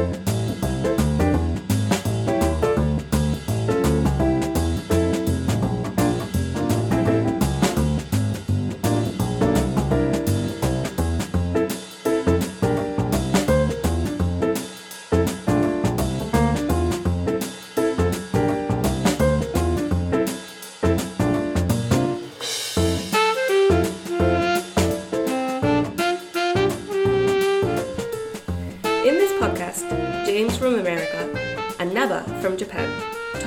In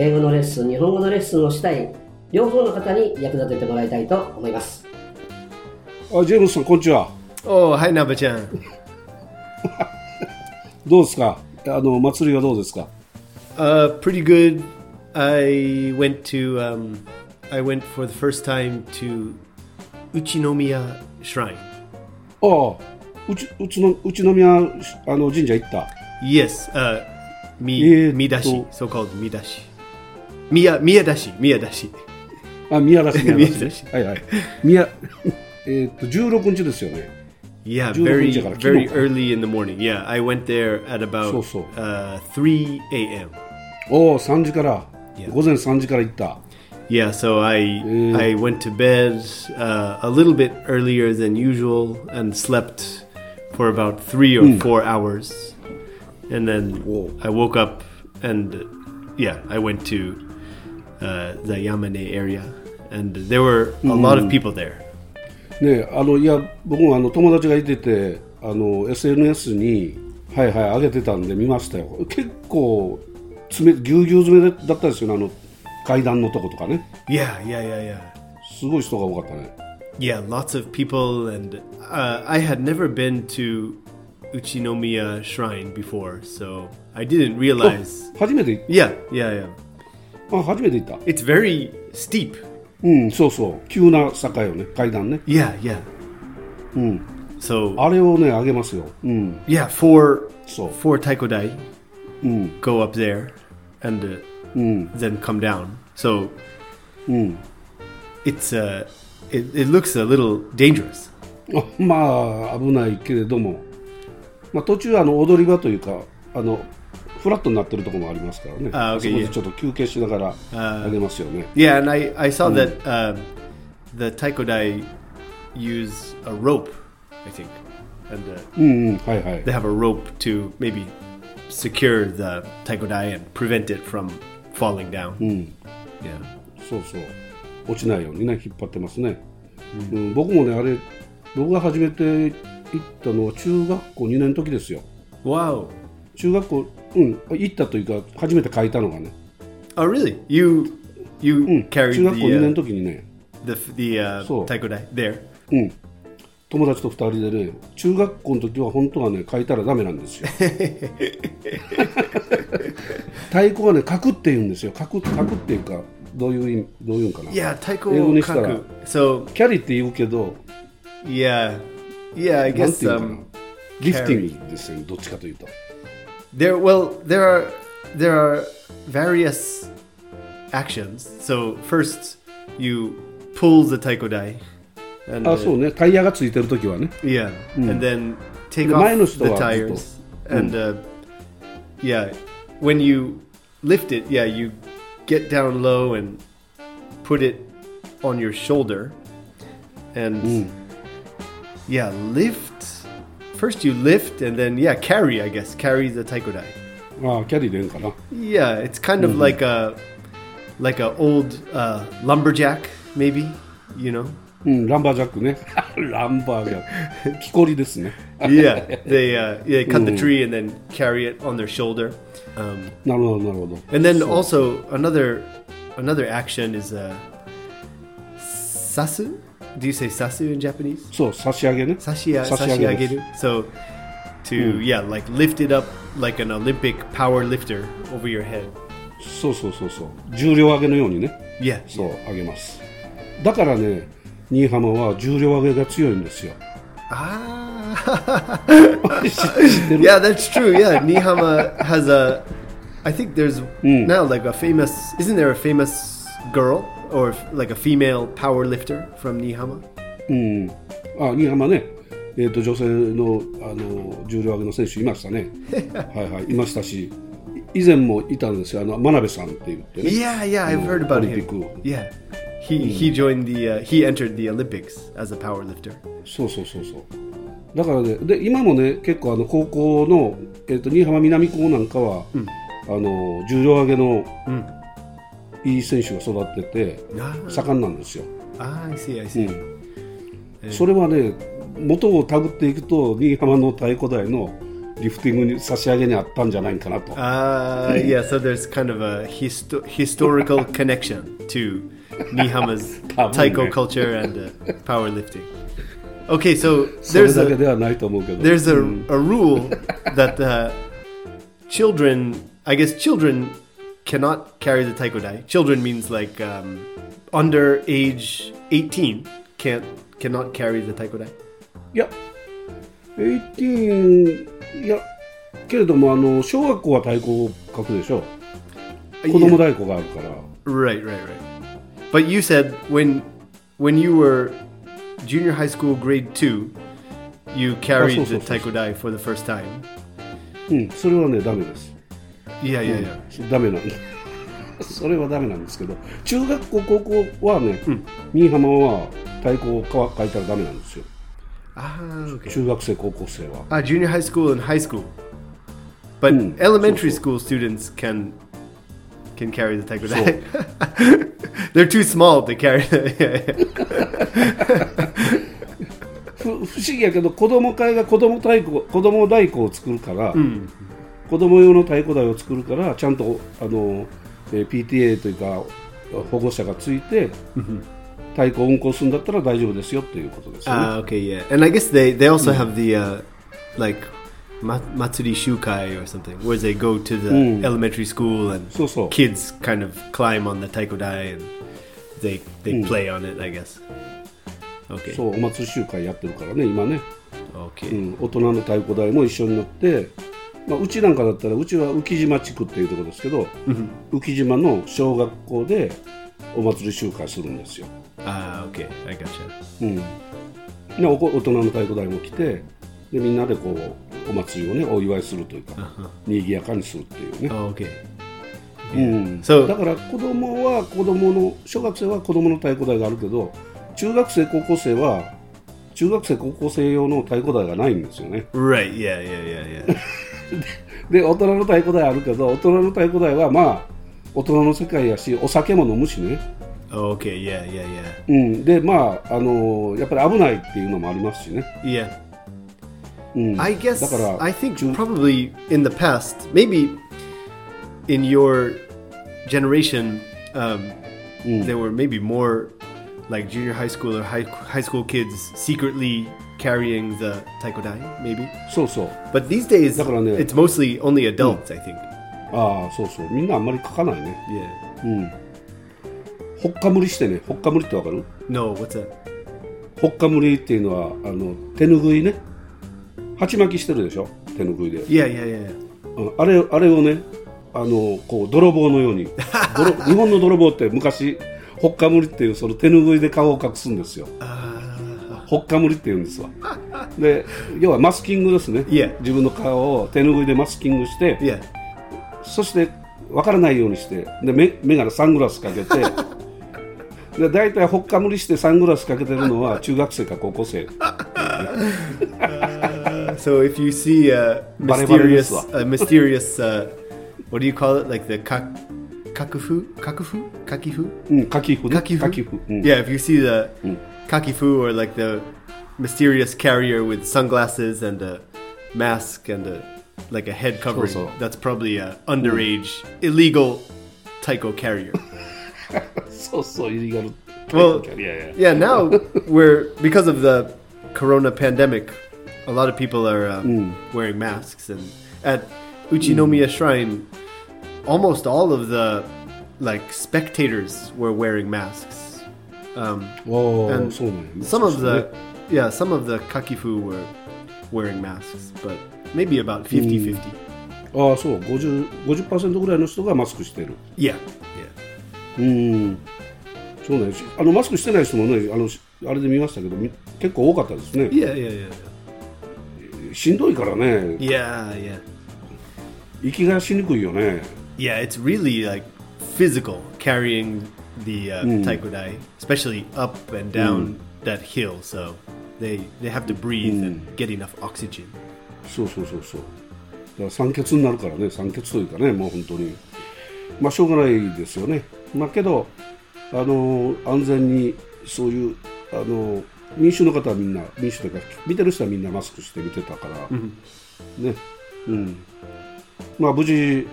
英語のレッスン、日本語のレッスンをしたい両方の方に役立ててもらいたいと思います。あジェームスさん、こんにちは。お、はい、ナベちゃん。どうですか？あの祭りはどうですか、uh, Pretty good. I went to、um, I went for the first time to 宇都宮 Shrine. ああ、宇都宮宇あの神社行った。Yes, uh, み、えー、みだし、so called し。Miya, Miyadashi, Miyadashi. あ宮田市宮田宮市はいはい宮えーっと16日ですよね Yeah, 16 very 日から昨日 very か。 early in the morning. Yeah, I went there at about So, so. Uh, 3 a.m. おお3時から、 Yeah. 午前3時から行った Yeah, so I Mm. I went to bed uh, a little bit earlier than usual and slept for about three or Mm. four hours, and then Whoa. I woke up and uh, yeah, I went to uh, the Yamane area, and there were a lot Mm. of people there. ねあのいや僕もあの友達がいててあの SNS にはいはい上げてたんで見ましたよ結構詰めぎゅうぎゅう詰めだったですよねあの階段のとことかね Yeah, yeah, yeah, yeah. すごい人が多かったね Yeah, lots of people, and uh, I had never been to Uchinomiya Shrine before, so I didn't realize. 初めて Yeah, yeah, yeah. あ初めて行った It's very steep. うんそうそう急な坂よね階段ね Yeah, yeah. うん So あれをね上げますようん yeah, four So. four taikodai うん go up there, and uh, うん then come down. So うん it's uh, it, it looks a little dangerous. あまあ危ないけれども、まあ、途中あの踊り場というかあのフラットになってるところもありますからねあ OK そこでちょっと休憩しながらあ上げますよね Yeah, and I I saw that um, the taikodai use a rope, I think, and uh, うんうんはいはい they have a rope to maybe secure the taikodai and prevent it from falling down. うん Yeah. そうそう落ちないようにね引っ張ってますね、うん僕もねあれ僕が初めて行ったのは中学校2年の時ですよ Wow. 中学校うん行ったというか初めて書いたのがね、Oh, really? You you うん、carried 中学校 the 2年 uh, の時にね the the uh, So- taikodai there. うん友達と2人でね中学校の時は本当はね書いたらダメなんですよ 太鼓はね書くって言うんですよ書く書くっていうかどういう意味どういうんかなにしたら kaku. So キャリって言うけど. I guess ていうのかな um, ギフティングですよどっちかというと there. Well, there are there are various actions. So first, you pull the taikodai, and あ uh, そうねタイヤがついてる時はね yeah, and then take で off 前の the 人はずっと tires, and uh, yeah, when you lift it, yeah, you get down low and put it on your shoulder, and yeah, lift. First, you lift, and then yeah, carry. I guess carry the taikodai. あキャリでええんかな Yeah, it's kind of like a like a old uh, lumberjack, maybe. You know. うんランバージャックねランバージャック木こりですね yeah, they uh, they cut the tree and then carry it on their shoulder. Um, なるほどなるほど and then also another another action is uh, sasu. Do you say sasu in Japanese? そう差し上げね Sashia, 差し上げです sashiageru. So to yeah, like lift it up like an Olympic power lifter over your head. そうそうそうそう重量上げのようにね Yeah. そう上げますだからね新居浜は重量上げが強いんですよ Ah. 知知ってる yeah, that's true. Yeah, Nihama has a. I think there's now like a famous. Isn't there a famous girl or like a female power lifter from Nihama? うん、あ新居浜ね、えー、と女性のあの重量上げの選手いましたねはいはいいましたし以前もいたんですよあの真鍋さんって言ってね Yeah, yeah, I've heard about him. Yeah, he he joined the. Uh, he entered the Olympics as a power lifter. そうそうそうそうだからねで今もね結構あの高校の、えー、と新居浜南高なんかは、あの重量上げの、いい選手が育ってて Ah, 盛んなんですよ、ah. それはね元をたぐっていくと新居浜の太鼓台のリフティングに差し上げにあったんじゃないかなと、Uh, yeah, so there's kind of a histo- historical connection to Nihama's taiko culture and uh, powerlifting. Okay, so there's a there's a, a rule that uh, children, I guess children cannot carry the taiko dai. Children means like um, under age 18 can't cannot carry the taiko dai. いや18いやけれどもあの小学校は太鼓を書くでしょ子供太鼓があるから Right, right, right. But you said when when you were junior high school, grade two, you carried Oh, so, the so, so, taiko dai for the first time. うんそれはねダメです いやいやいや、うん、ダメなんそれはダメなんですけど中学校高校はね、新居浜は太鼓を変いたらダメなんですよ。ああ、中学生高校生は。あジュニアハイスクールハイスクール but、う。ん、elementary school students can can carry the taiko that they're too small to carry the ふ不思議やけど子供会が子供太鼓子供太鼓を作るから、うん。子供用の太鼓台を作るからちゃんとあの、えー PTA というか保護者がついて太鼓を運行するんだったら大丈夫ですよっていうことですよね。Ah, okay, yeah. And I guess they they also have the uh, like ma- matsuri shukai or something, where they go to the Mm. elementary school and そうそう kids kind of climb on the taiko dai and they they Mm. play on it. I guess. Okay. そうお祭り集会やってるからね今ね、okay. うん、大人の太鼓台も一緒になって、まあ、うちなんかだったらうちは浮島地区っていうところですけど、浮島の小学校でお祭り集会するんですよ。Ah, okay. I gotcha. うん、でおこ大人の太鼓台も来てでみんなでこうお祭りをねお祝いするというか、にぎやかにするっていうね、Oh, okay. うん、So- だから子供は子供の小学生は子供の太鼓台があるけど中学生高校生は中学生高校生用の太鼓台がないんですよね Right. Yeah. Yeah. Yeah. Yeah. で大人の太鼓台あるけど大人の太鼓台はまあ大人の世界やしお酒も飲むしね、oh, okay. Yeah. Yeah. Yeah. うん、でまああのやっぱり危ないっていうのもありますしね、Yeah. うん、I guess だから I think 中 probably in the past, maybe in your generation, um, there were maybe more like junior high school or high, high school kids secretly carrying the taiko dai, maybe? そうそう But these days, だからね、it's mostly only adults, I think. ああそうそうみんなあんまり書かないね Yeah. うんほっかむりしてねほっかむりってわかる？No, what's that? ほっかむりっていうのはあの手ぬぐいね鉢巻きしてるでしょ？手ぬぐいで、Yeah, yeah, yeah. yeah. うんあれあれをねあのこう泥棒のように 泥日本の泥棒って昔ほっかむりっていうその手ぬぐいで顔を隠すんですよほっかむりって言うんですわで要はマスキングですね、Yeah. 自分の顔を手ぬぐいでマスキングして、Yeah. そして分からないようにしてで目目からサングラスかけてで大体ほっかむりしてサングラスかけてるのは中学生か高校生 So if you see a mysterious, a mysterious, uh, what do you call it? Like the kak, kakufu, kakufu, kakifu, うんかきふね kakifu. かきふ、うん Yeah, if you see the Kakifu or like the mysterious carrier with sunglasses and a mask and a like a head covering. So, so. That's probably a underage illegal taiko carrier. so so you got to well yeah yeah yeah now we're because of the corona pandemic a lot of people are um, mm. wearing masks and at Uchinomiya mm. Shrine almost all of the like spectators were wearing masks Um, ああ and some of そう the yeah, some of the kakifu were wearing masks, but maybe about 50-50. ああそう 50%, 50ぐらいの人がマスクしてる Yeah, yeah. うんそうねしあのマスクしてない人もねあのしあれで見ましたけどみ結構多かったですね Yeah, yeah, yeah. しんどいからね Yeah, yeah. 息がしにくいよね Yeah, it's really like physical carrying the uh, taikodai, especially up and down that hill. So they they have to breathe and get enough oxygen. そうそうそうそう。だから酸欠になるからね酸欠というかねもう本当に。まあしょうがないですよね。まあけどあの安全にそういうあの民衆の方はみんな民主というか見てる人はみんなマスクして見てたから、ね。うん。まあ無事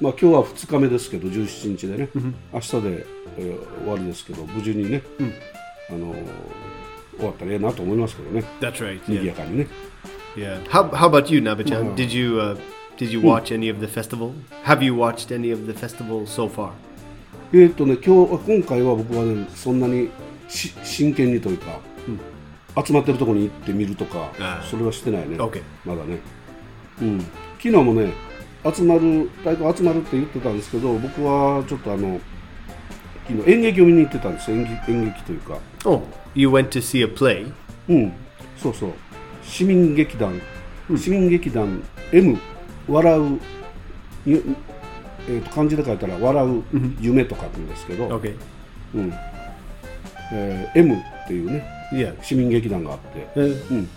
まあ、今日は2日目ですけど17日でね、うん、明日で、えー、終わりですけど無事にね、あの、終わったらええなと思いますけどね。いにぎやかにね。How about you, Nabe-chan? Did you,、watch any of the festival? Have you watched any of the festival so far? えっとね今日今回は僕はねそんなにし真剣にというか、集まってるところに行ってみるとか、それはしてないね。まだね。うん。昨日もね集まる、太鼓集まるって言ってたんですけど、僕はちょっとあの、昨日演劇を見に行ってたんですよ、演劇演劇というか、Oh, you went to see a play? うん、そうそう、市民劇団、市民劇団 M、笑う、ゆえーと漢字で書いたら、笑う夢と書くんですけど、Okay. うん。えー M っていうね。Yeah. 市民劇団があって、Uh, うん。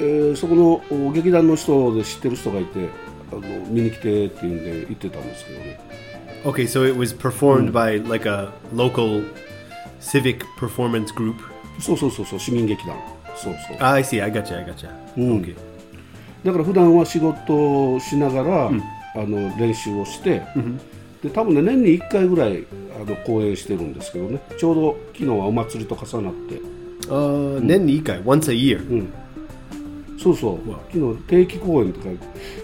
えーそこのお劇団の人で知ってる人がいてあの見に来てっていうんで行ってたんですけどね okay, so it was performed by like a local civic performance group? そうそうそうそう市民劇団そうそう Ah, I see. I gotcha. I gotcha. Okay. だから普段は仕事をしながら、あの練習をして、で多分ね年に1回ぐらいあの公演してるんですけどねちょうど昨日はお祭りと重なって Uh, nen nikai, once a year. そうそう。昨日定期公演とか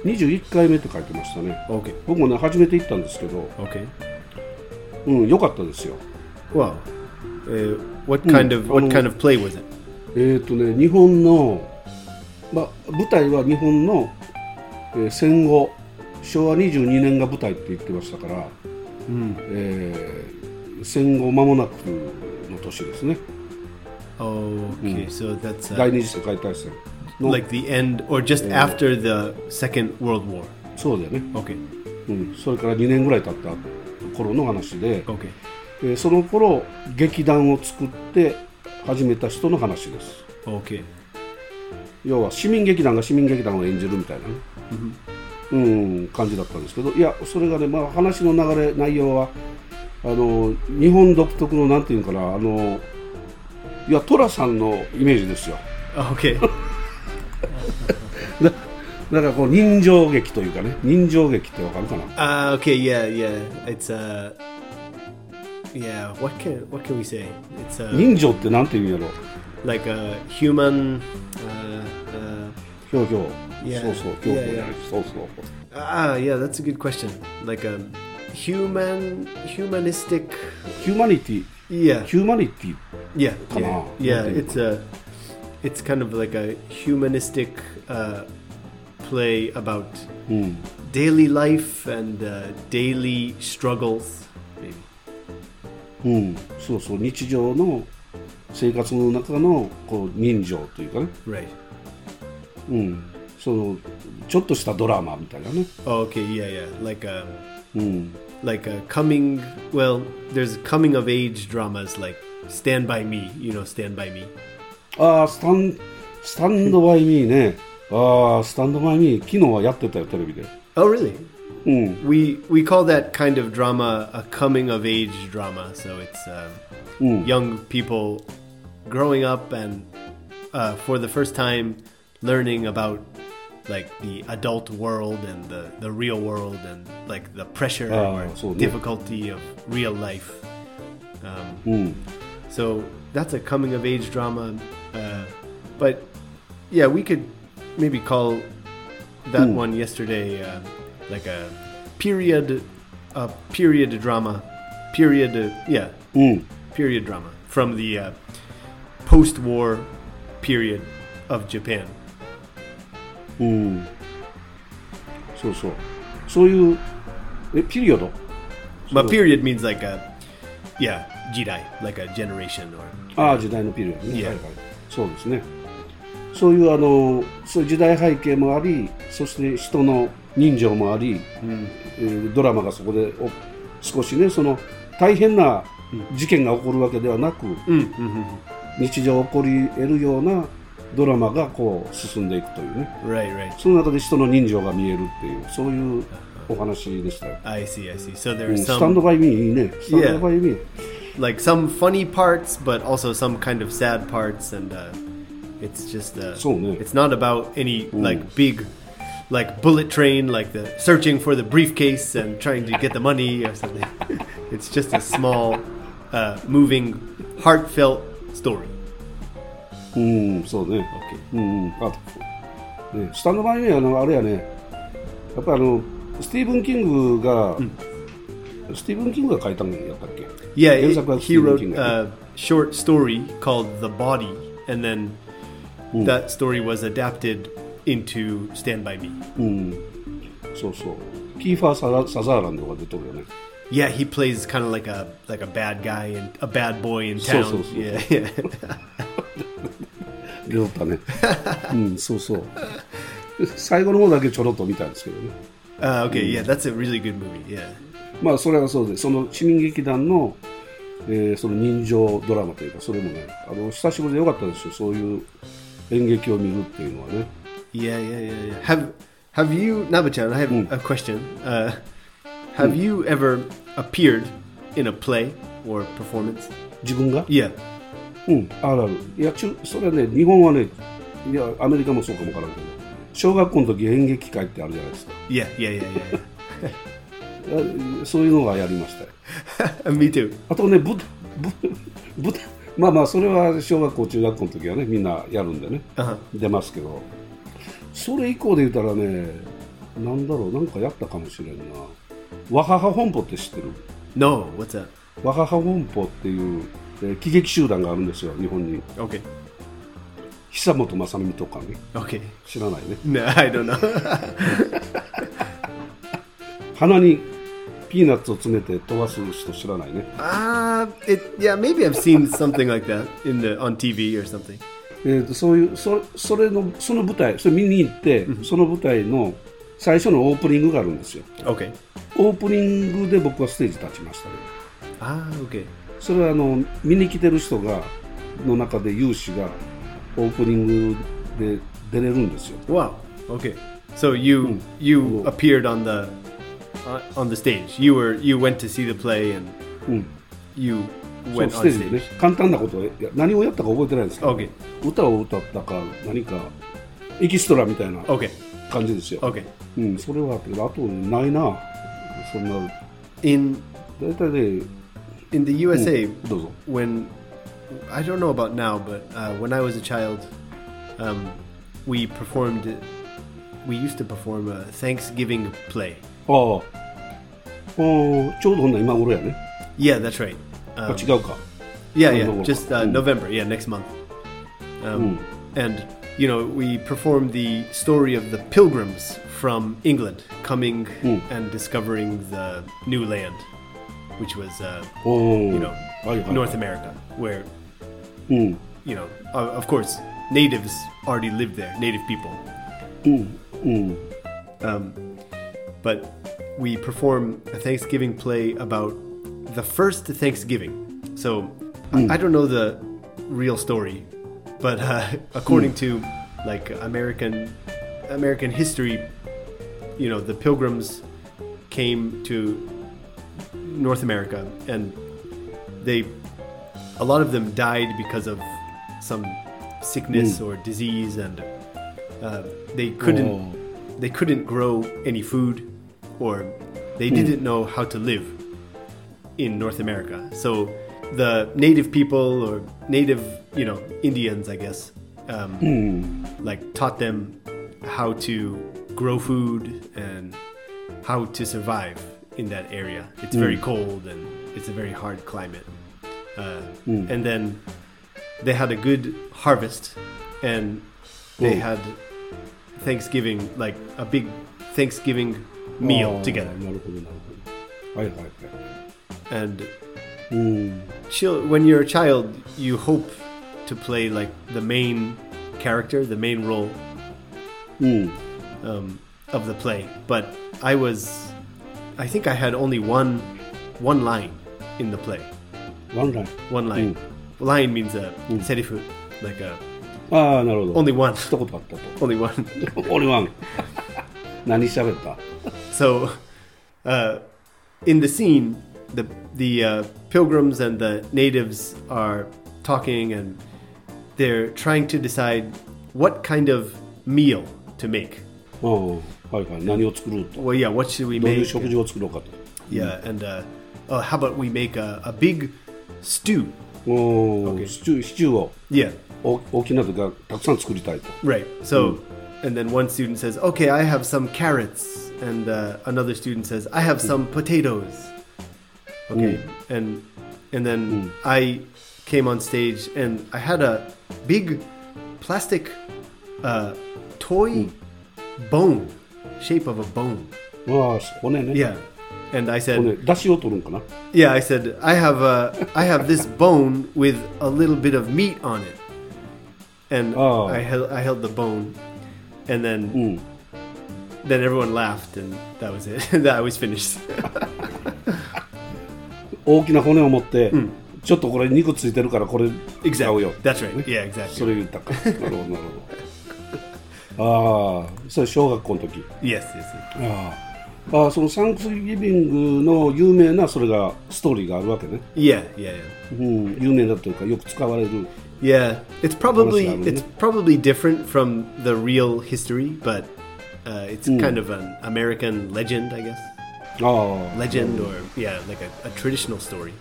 21回目って書いてましたね。Okay. 僕もね初めて行ったんですけど。Okay. うん良かったですよ。Wow. Uh, what kind of what um, kind of play was it? えっ、とね日本の、まあ、舞台は日本の、えー戦後。昭和22年が舞台って言ってましたから、えー戦後間もなくの年ですね。Oh, okay. So that's uh, 第二次世界大戦。の like the end or just after the Second World War. そうだよね、Okay. うん、それから2年ぐらい経った頃の話で、Okay. えーその頃劇団を作って始めた人の話です Okay. 要は市民劇団が市民劇団を演じるみたいなね、うん、感じだったんですけどいやそれがね、まあ、話の流れ内容はあの日本独特のなんていうのかなあのいや寅さんのイメージですよ Okay. だだからこう人情劇というかね人情劇ってわかるかな uh, okay. Yeah. Yeah. It's uh. Yeah. What can what can we say? It's uh, 人情ってなんていうんやろ like a human. Uh, uh, ひょうひょう Yeah. そうそうひょうひょう Yeah, yeah. そうそう ah, yeah. That's a good question. Like a human humanistic. ヒューマニティ Yeah. ヒューマニティ Yeah, yeah, yeah. It's a, it's kind of like a humanistic uh, play about うん daily life and uh, daily struggles. Maybe. うん、そうそう日常の生活の中のこう人情というかね、 Right. うん、そのちょっとしたドラマみたいなね、 Oh, okay. Yeah, yeah. Like a, うん、 like a coming. Well, there's coming of age dramas like Stand by Me. You know, Stand by Me. ああスタンスタンドバイミーねああスタンドバイミー昨日はやってたよテレビで Oh, really? うん We we call that kind of drama a coming of age drama. So it's uh, young people growing up and uh, for the first time learning about like the adult world and the, the real world and like the pressure Ah, or so, yeah. difficulty of real life. Um, うん so that's a coming of age drama. Uh, but yeah, we could maybe call that one yesterday uh, like a period, a period drama, period, uh, yeah, うん。 period drama from the uh, post-war period of Japan. うん。そうそう。そういう、え、ピリオド But period means like a, yeah, jidai, like a generation or ああ、時代のピリオドね。 Yeah. はいはい。 そうですね。そういう、あの、そういう時代背景もあり、そして人の人情もあり、えードラマがそこでお少しね、その大変な事件が起こるわけではなく、日常起こり得るようなドラマがこう進んでいくというね。right, right. その中で人の人情が見えるっていう、そういうお話でしたよ。I see, I スタンドバイミーいいね。スタンドバイミー。like some funny parts, but also some kind of sad parts, and uh, it's just uh, So, yeah. it's not about any like big like bullet train, like the searching for the briefcase and trying to get the money or something. it's just a small, uh, moving, heartfelt story. うん、そうね。うん、あね、スタンドバイミーあの、あれやね、やっぱりあの、スティーブン・キングが、ステ ィーブン・キングが書いたんやったっけ Yeah, 原 it- 作はステ he ィーブン・ wrote キングやね a short story called The Body, and then that story was adapted into Stand By Me. うん、そうそう。キーファーサザ・サザーランドが出とるよね。 Yeah, he plays kind of like a like a bad guy and a bad boy in So, town. so, so. Yeah, yeah. 出とったね。うん、そうそう。最後の方だけちょろっと見たんですけどね。 Uh, okay, yeah, that's a really good movie. Yeah, まあ、それはそうで、その市民劇団の、えーその人情ドラマというか、それもね、あの久しぶりでよかったですよ、そういう演劇を見るっていうのはね。yeah, yeah, yeah. yeah. Have Have you, Nabachan? I have a question. Uh, have you ever appeared in a play or performance? 自分が？Yeah. うん、あるある。いや、中それはね、日本はね、いや、アメリカもそうかもわからんけど、小学校の時演劇会ってあるじゃないですか。Yeah, yeah, yeah, yeah. あそういうのはやりましたよ。Me too. あとね、ぶ、ぶ、ぶ、まあまあ、それは小学校、中学校の時はね、みんなやるんでね、Uh-huh. 出ますけど、それ以降で言ったらね、なんだろう、なんかやったかもしれんな。わはは本舗って知ってる？No, what's that? わはは本舗っていう、えー喜劇集団があるんですよ、日本に。Okay, 久本雅美とかね、okay. 知らないね。No, I don't know. 鼻にピーナッツを詰めて飛ばす人知らないね。uh, it yeah, maybe I've seen something like that in the on TV or something. えーとそういうそそれのその舞台それ見に行って、その舞台の最初のオープニングがあるんですよ Okay. オープニングで僕はステージ立ちましたね Ah, okay. それはあの見に来てる人がの中で有志がオープニングで出れるんですよ Wow. Okay. So you you appeared on the uh, on the stage. You were you went to see the play and うん、 you そう went ス on テージでね stage. 簡単なことをや何をやったか覚えてないんですけど、 Okay. 歌を歌ったか何かエキストラみたいな Okay. 感じですよ、 Okay. うん、それはあったけどあとないなそんな In 大体ね in the USA どうぞ when I don't know about now, but uh, when I was a child, um, we performed. We used to perform a Thanksgiving play. ああおーちょうどほんな今頃やね Yeah, that's right. あ Um, 違うか Yeah, Oh, yeah, no, just uh, mm. November. Yeah, next month. Um, And you know, we performed the story of the pilgrims from England coming Mm. and discovering the new land, which was uh, お you ー know はいはい North America, where うん you know, uh, of course, natives already lived there, native people. うんうん Um, but we perform a Thanksgiving play about the first Thanksgiving. So I, I don't know the real story, but uh, according to like American American history, you know, the Pilgrims came to North America and they a lot of them died because of some sickness or disease and uh, they couldn't Oh. They couldn't grow any food or they didn't know how to live in North America. So the native people or native, you know, Indians, I guess, um, like taught them how to grow food and how to survive in that area. It's very cold and it's a very hard climate. Uh, And then they had a good harvest and they Mm. had Thanksgiving, like a big Thanksgiving meal あー together. なるほどなるほどはいはいはい And うん、 chil- when you're a child, you hope to play like the main character, the main role うん、 um, of the play. But I was, I think I had only one, one line in the play. ワンライン One line. Line means a Mm. serifu, like a ああなるほど only one, 一言あったと only one. オリワン何喋った so, uh, in the scene, the the uh, pilgrims and the natives are talking, and they're trying to decide what kind of meal to make. ああはいはい何を作ろうと Well, yeah, what should we どういう make? 食事を作ろうかと Yeah, and uh, oh, how about we make a, a big stew? okay. stew, yeah. 大,大きなのがたくさん作りたいと。Right. So, hmm. and then one student says, okay, I have some carrots. And uh, another student says, I have hmm. some potatoes. Okay. Hmm. And, and then. I came on stage and I had a big plastic uh, toy bone, shape of a bone. Ah, yeah. And I said, 骨出汁を取るんかな Yeah, I said I have a I have this bone with a little bit of meat on it, and Oh. I held I held the bone, and then うん then everyone laughed, and that was it. that was finished. 大きな骨を持って、ちょっとこれ肉ついてるからこれ使う exactly. よ That's right. Yeah, そ exactly. れ言ったかなるほどなるほどああそれ小学校の時 Yes, yes. yes. ああああそのサンクスギビングの有名なそれがストーリーがあるわけね、Yeah, yeah, yeah. うん、有名だというかよく使われる Yeah, it's probably it's probably different from the real history, but uh, it's kind of an American legend, I guess. ああ Legend or yeah, like a, a traditional story.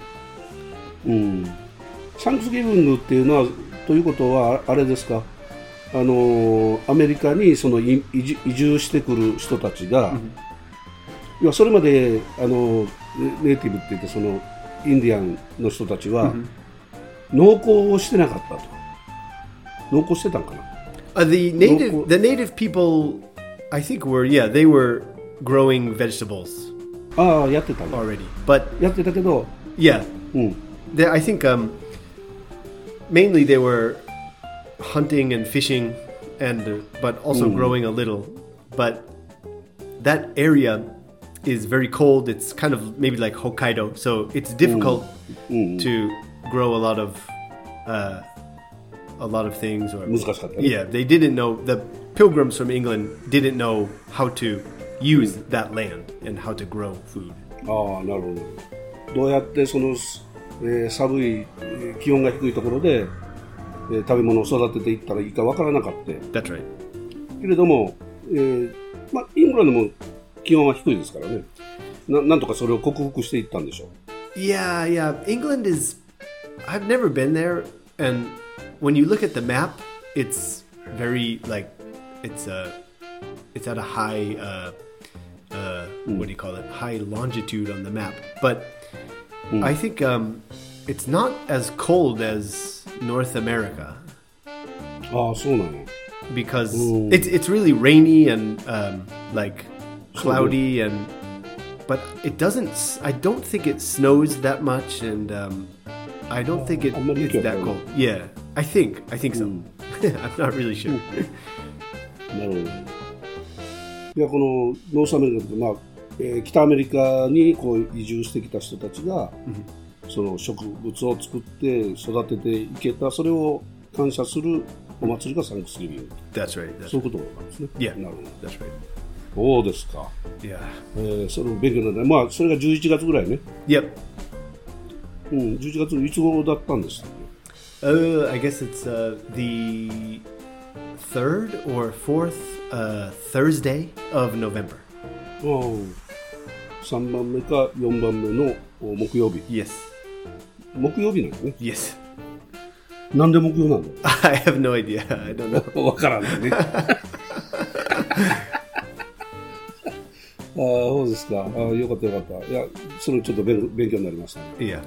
うん、サンクスギビングっていうのはということはあれですかあのアメリカにそのい移住移住してくる人たちが、いやそれまであのネネイティブって言ってそのインディアンの人たちは、農耕をしてなかったと農耕してたんかな Uh, the native Local- the native people, I think were yeah they were growing vegetables ああやってたんだ already, but やってたけど、 yeah, うん、 they, I think um, mainly they were hunting and fishing, and uh, but also growing a little. But that area is very cold. It's kind of maybe like Hokkaido, so it's difficult to grow a lot of uh, a lot of things. Or 難しかったね yeah, they didn't know the pilgrims from England didn't know how to use that land and how to grow food. ああなるほどどうやってその、えー寒いえー気温が低いところで、えー食べ物を育てていったらいいかわからなかった That's right. けれども、えーまあ、イングランドも 気温は低いですからねななんとかそれを克服していったんでしょ Yeah, yeah. England is. I've never been there, and when you look at the map, it's very like it's a it's at a high uh, uh, what do you call it? High longitude on the map, but I think um, it's not as cold as North America ああそうなんや because Ooh. it's it's really rainy and um, like cloudy and but it doesn't I don't think it snows that much and um, I don't think it, it's that cold yeah I think I think so I'm not really sure なるほどいやこの North America とか、まあえー北アメリカにこう移住してきた人たちが、その植物を作って育てていけたそれを感謝するお祭りが Thanksgiving that's right that's そういうことなんですね yeah なるほど that's right そうですか、yeah えーその勉強になるまあそれが11月ぐらいね、yep うん、11月いつ頃だったんですかね uh, I guess it's uh, the third or fourth uh, Thursday of November 3番目か4番目のお木曜日 yes 木曜日なんですね yes なんで木曜なんだ I have no idea I don't know わからないねああ、そうですか。ああ、よかったよかった。いや、それちょっと勉勉強になりました、ね。Yeah.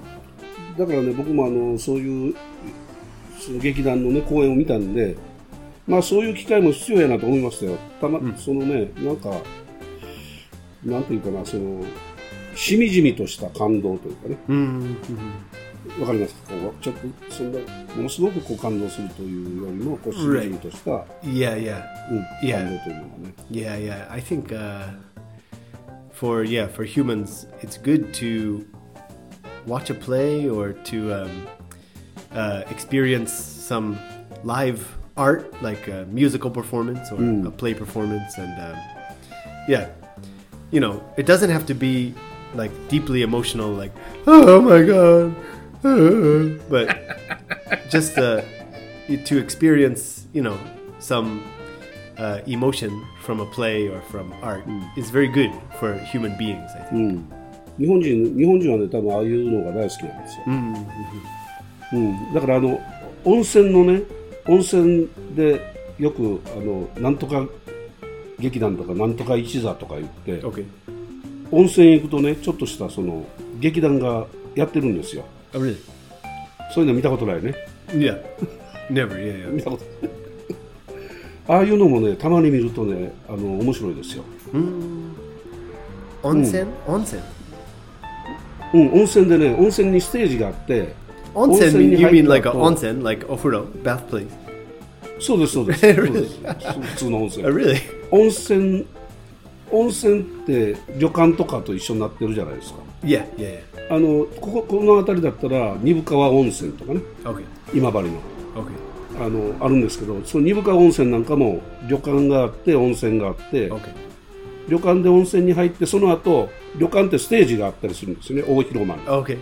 だからね、僕もあの、そういう、その劇団のね、公演を見たんで、まあそういう機会も必要やなと思いましたよ。たま、そのね、なんか、なんていうかな、その、しみじみとした感動というかね、Mm-hmm. わかりますか？こうちょっと、そんな、ものすごくこう感動するというよりも、こうしみじみとした、Yeah, yeah. うん.感動というのがね。Yeah, yeah. I think uh, for yeah for humans, it's good to watch a play or to um, uh, experience some live art, like a musical performance or a play performance, and um, yeah, you know, it doesn't have to be like deeply emotional, like oh my god, but just uh, to experience, you know, some uh, emotion from a play or from art is very good for human beings. I う think. ん。日本人、日本人はね、多分ああいうのが大好きなんですよ。うん、だからあの温泉のね温泉でよくあのなんとか劇団とかなんとか一座とか言って、Okay. 温泉行くとねちょっとしたその劇団がやってるんですよ Oh really? そういうの見たことないね Yeah. Never. Yeah. 見たことああいうのもねたまに見るとねあの面白いですよ yeah. Onsen. Onsen. うん温泉？でね温泉にステージがあって.温泉？に You 入 mean like a 後 onsen, like ofuro, bath place? そうですそうです そうです普通の温泉 Oh really? 温泉温泉って旅館とかと一緒になってるじゃないですか Yeah. Yeah. Yeah. あのこここの辺りだったら二部川温泉とかね Okay. 今治の Okay. あのあるんですけどその二部川温泉なんかも旅館があって温泉があって、Okay. 旅館で温泉に入ってその後旅館ってステージがあったりするんですよね大広間に Okay.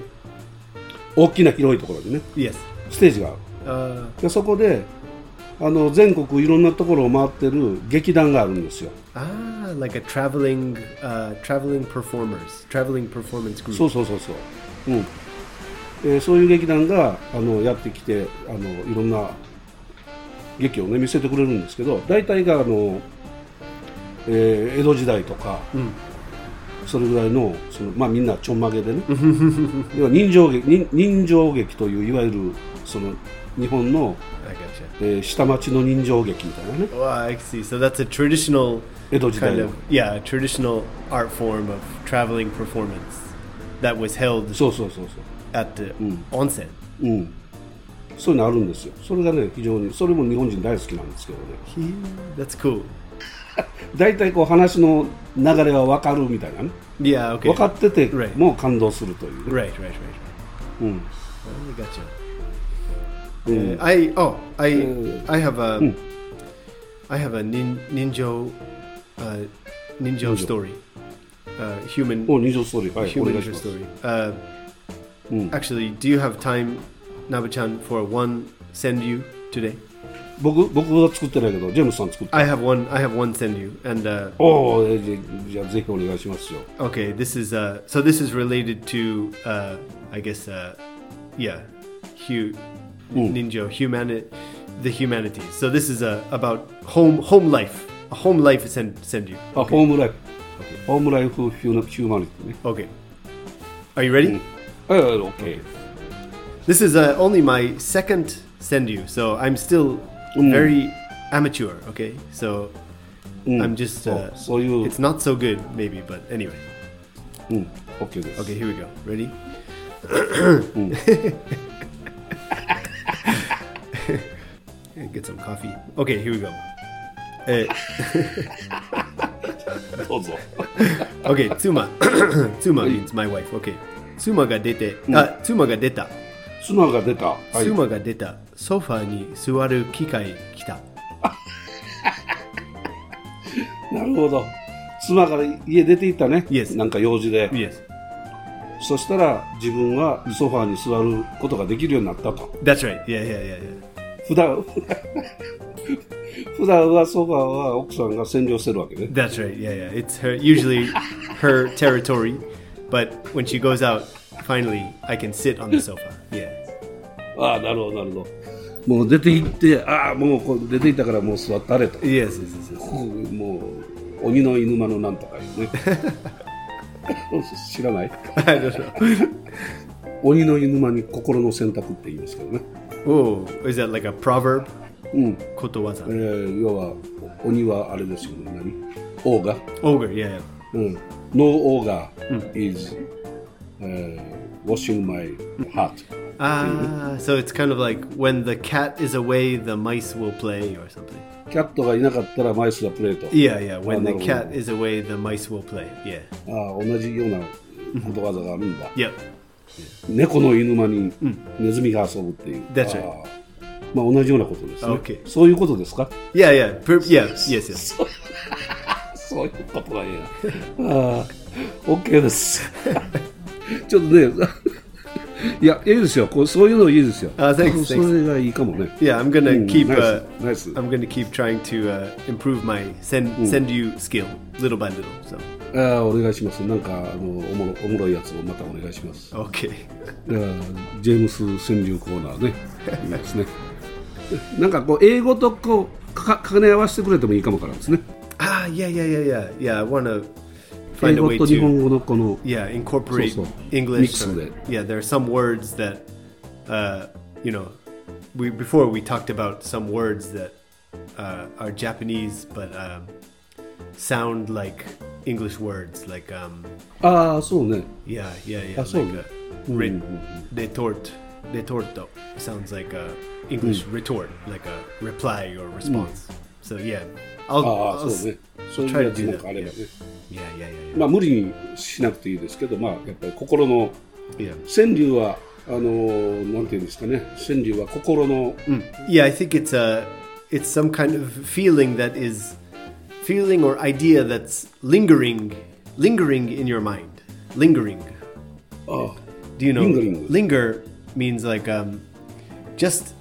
大きな広いところにね Yes. ステージがある Uh, でそこであの全国いろんなところを回ってる劇団があるんですよ ah, like a traveling, uh, traveling performers, traveling performance group. そうそうそうそう、うんえーそういう劇団があのやってきてあのいろんな劇をね見せてくれるんですけど大体があの、えー、江戸時代とか、それぐらいの,そのまあみんなちょんまげでね。人情劇人,情劇といういわゆるその日本の、えー、下町の人情劇みたいなね。そうそうそうそう。at the 泉、うん。そういうのあるんですよ、それがね、非常に、それも日本人大好きなんですけどね、That's cool. 大体こう話の流れは分かるみたいなね、Yeah. Okay. 分かってて.もう感動するというね、Right. Right. Right. Right. うん、I gotcha. Uh, I oh I I have a I have a nin, ninja uh, ninja Ninja. story. Uh, human お、二条ストーリー、はい、お human ninja story. Uh, Mm. Actually, do you have time, Nabu-chan, for one send you today? 僕僕は作ってないけど、ジェームスさん作って I have one. I have one send you, and uh, おお、えじゃじゃあぜひお願いしますよ。 okay, this is uh, so this is related to uh, I guess uh, yeah, hu- Mm. ninja humani- the humanities. So this is uh, about home home life. A home life send send you. あ、ホームライフ、ホームライフヒューヒューマニティね。 Okay. Are you ready? はい、はい、オッケー。 This is uh, only my second send you, so I'm still mm. very amateur. Okay, so mm. I'm just. Uh, oh, so you. It's not so good, maybe, but anyway. Mm. Okay. This. Okay. Here we go. Ready? Get some coffee. Okay. Here we go. Uh, okay, Tsuma. Tsuma means my wife. Okay. Tsuma ga dete. Uh, Tsuma ga deta. 妻が出た。はい。妻が出た。ソファーに座る機会来た。なるほど。妻から家出て行ったね。Yes なんか用事で。Yes. そしたら自分はソファーに座ることができるようになったと。That's right. Yeah, yeah, yeah, yeah. 普段、普段はソファーは奥さんが占領してるわけね。That's right. Yeah, yeah. It's her usually her territory, but when she goes out, finally I can sit on the sofa. Yeah. あ、なるほど、なるほど。もう出て行って、ああ、もう出て行ったからもう座ったれと。Yes, yes, yes, yes. もう鬼の犬間のなんとか言うね。知らない？鬼の犬間に心の選択って言いますけどね。おお、oh, is that like proverb? うん。ことわざ。え、要は鬼はあれですよね。何？オーガ。オーガ、いやいや。うん。No オーガ is、mm. Washing my heart Ah, so it's kind of like when the cat is away, the mice will play or something. キャットがいなかったらマイスがプレート Yeah, yeah. When the cat is away, the mice will play. Yeah. ああ同じようなことわざがあるんだ Yep. 猫の犬間にネズミが遊ぶっていう、That's right. まあ同じようなことですね、Okay. そういうことですか Yeah, yeah. Per- yeah, yes, yes. そういうことなんやああ OK です ちょっとね、いや、いいですよ、こうそういうのいいですよ。あ、uh,、それがいいかもね。いや、I'm gonna keep、うん、ナイス。Uh, I'm gonna keep trying to、uh, improve my send、うん、send you skill little by little。So。あ、お願いします。なんかあのおもろおもろいやつをまたお願いします。OK。じゃあジェームス川柳コーナーね。いいですね。なんかこう英語とこうか,か,かね合わせてくれてもいいかもからですね。あ、いやいやいやいや、いや、I wanna find a 語 way と日 to 本語のこの yeah incorporate So, so. English. Mix or- with it. yeah, there are some words that uh, you know. We before we talked about some words that uh, are Japanese but um, sound like English words, like um, ああそうね Yeah, yeah, yeah. Ah, so- like a re- retort, retorto sounds like a English retort, like a reply or response. So yeah, I'll, ああ I'll そうねそういう try や to つ do なん that. かあればね Yeah, yeah, yeah, まあ無理にしなくていいですけどまあやっぱり心の yeah. 川柳はあのなんていうんですかね川柳は心の Yeah. Mm. yeah, I think it's a, it's some kind of feeling that is, feeling or idea that's lingering, lingering in your mind, lingering. ああ Do you know Lingering. linger means like um, just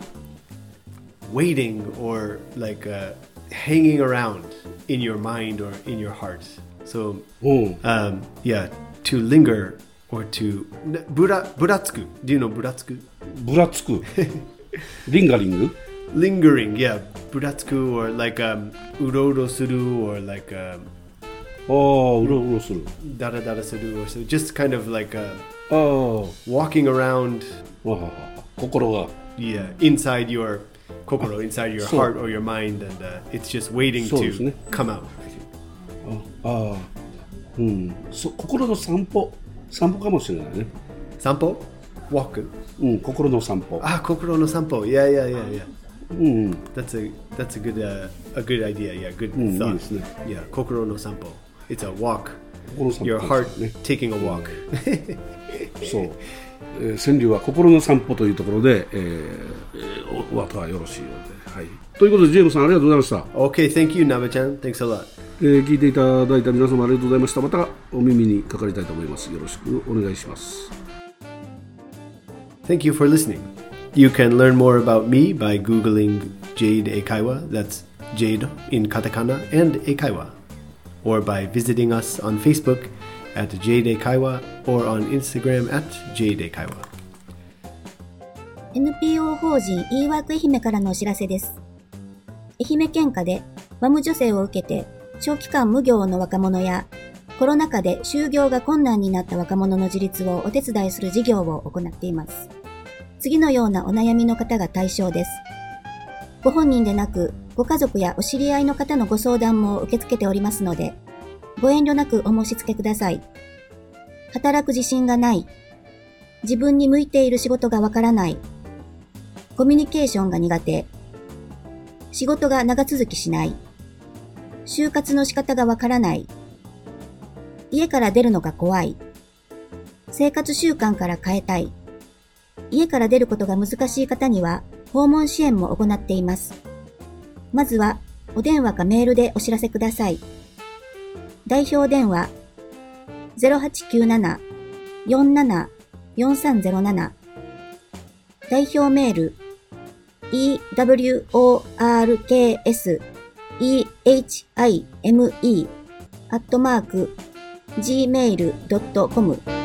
waiting or like uh, hanging around in your mind or in your heart. So, um, yeah, to linger or to. Bura, buratsuku. Do you know buratsuku? Buratsuku. Lingering? Lingering, yeah. Buratsuku or like um, uroro suru or like. Um, oh, uroro suru. Dara dara suru or so. Just kind of like. Uh, oh. Walking around. Oh, Yeah, inside your kokoro inside your So- heart or your mind and uh, it's just waiting そうですね。 to come out ああうんそ心の散歩散歩かもしれないね sampo walk うん心の散歩 ah kokoro no sampo yeah yeah yeah yeah うん that's a that's a good uh, a good idea yeah good うんいい thought ですね yeah kokoro no sampo it's a walk 心の散歩 your heart ね taking a walk そう、えー川柳は心の散歩というところで、えーえーおお後はよろしいようで、はい、ということでジェームスさんありがとうございました、okay thank you naba-chan thanks a lot えー聞いていただいた皆様ありがとうございましたまたお耳にかかりたいと思いますよろしくお願いします Thank you for listening. You can learn more about me by Googling Jade Eikaiwa, that's Jade in katakana and Eikaiwa, or by visiting us on Facebook at Jade Eikaiwa or on Instagram at Jade Eikaiwa. NPO 法人 e ワーク愛媛からのお知らせです。愛媛県下でワム助成を受けて長期間無業の若者やコロナ禍で就業が困難になった若者の自立をお手伝いする事業を行っています。次のようなお悩みの方が対象です。ご本人でなく、ご家族やお知り合いの方のご相談も受け付けておりますので、ご遠慮なくお申し付けください。働く自信がない。自分に向いている仕事がわからない。コミュニケーションが苦手。仕事が長続きしない。就活の仕方がわからない。家から出るのが怖い。生活習慣から変えたい。家から出ることが難しい方には訪問支援も行っています。まずはお電話かメールでお知らせください。代表電話0897-47-4307代表メール eworks ehime アットマーク gmail.com